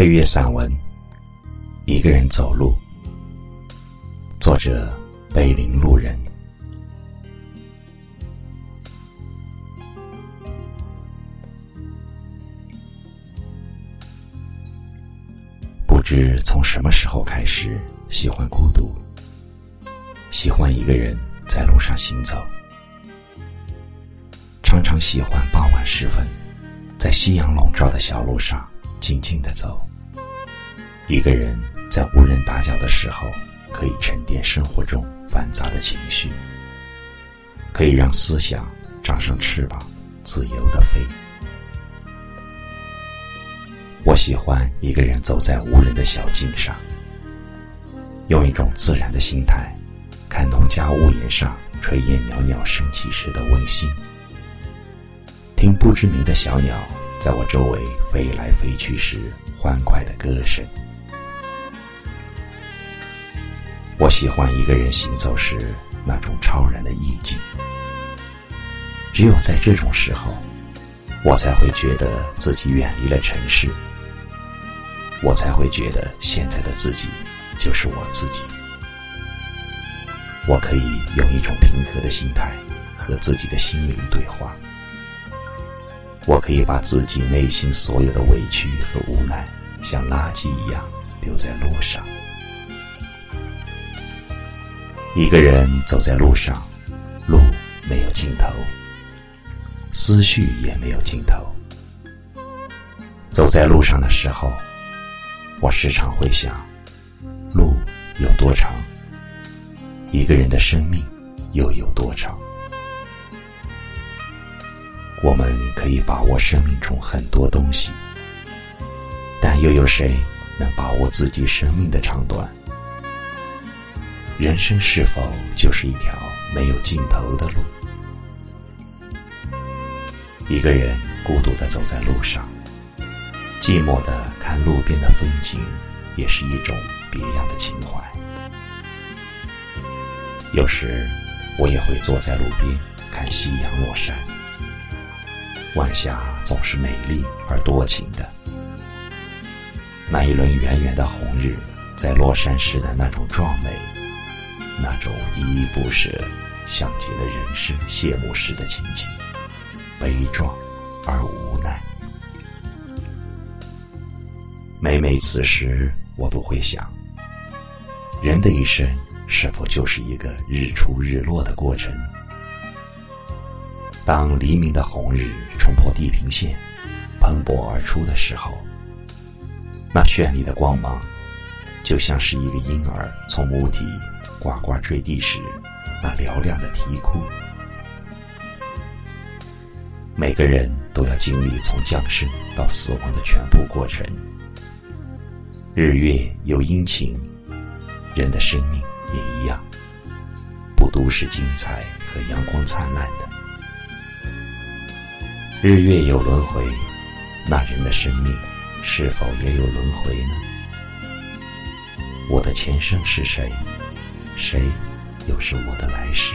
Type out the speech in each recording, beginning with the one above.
配乐散文《一个人走路》，作者北林路人。不知从什么时候开始喜欢孤独，喜欢一个人在路上行走，常常喜欢傍晚时分，在夕阳笼罩的小路上静静的走。一个人在无人打搅的时候，可以沉淀生活中繁杂的情绪，可以让思想长上翅膀，自由的飞。我喜欢一个人走在无人的小径上，用一种自然的心态，看农家屋檐上炊烟袅袅升起时的温馨，听不知名的小鸟在我周围飞来飞去时欢快的歌声。我喜欢一个人行走时那种超然的意境，只有在这种时候，我才会觉得自己远离了城市。我才会觉得现在的自己就是我自己。我可以用一种平和的心态和自己的心灵对话。我可以把自己内心所有的委屈和无奈，像垃圾一样丢在路上。一个人走在路上，路没有尽头，思绪也没有尽头。走在路上的时候。我时常会想，路有多长？一个人的生命又有多长？我们可以把握生命中很多东西，但又有谁能把握自己生命的长短？人生是否就是一条没有尽头的路？一个人孤独的走在路上。寂寞的看路边的风景，也是一种别样的情怀。有时，我也会坐在路边看夕阳落山。晚霞总是美丽而多情的，那一轮圆圆的红日，在落山时的那种壮美，那种依依不舍，像极了人生谢幕时的情景，悲壮而无奈。每每此时，我都会想：人的一生是否就是一个日出日落的过程？当黎明的红日冲破地平线，喷薄而出的时候，那绚丽的光芒，就像是一个婴儿从母体呱呱坠地时那嘹亮的啼哭。每个人都要经历从降生到死亡的全部过程。日月有阴晴，人的生命也一样，不都是精彩和阳光灿烂的。日月有轮回，那人的生命是否也有轮回呢？我的前生是谁？谁又是我的来世？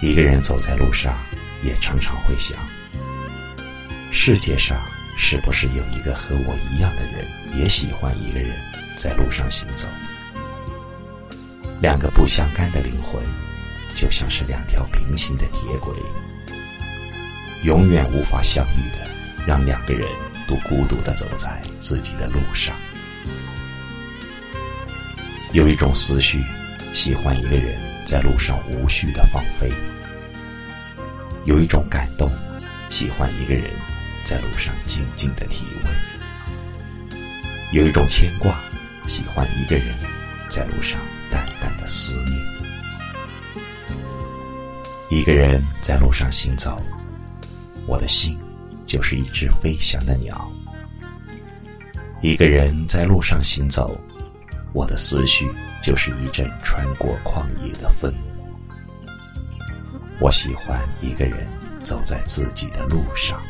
一个人走在路上，也常常会想：世界上。是不是有一个和我一样的人，也喜欢一个人在路上行走？两个不相干的灵魂，就像是两条平行的铁轨，永远无法相遇的，让两个人都孤独的走在自己的路上。有一种思绪，喜欢一个人在路上无序的放飞；有一种感动，喜欢一个人。在路上静静的体味，有一种牵挂，喜欢一个人在路上淡淡的思念。一个人在路上行走，我的心就是一只飞翔的鸟。一个人在路上行走，我的思绪就是一阵穿过旷野的风。我喜欢一个人走在自己的路上。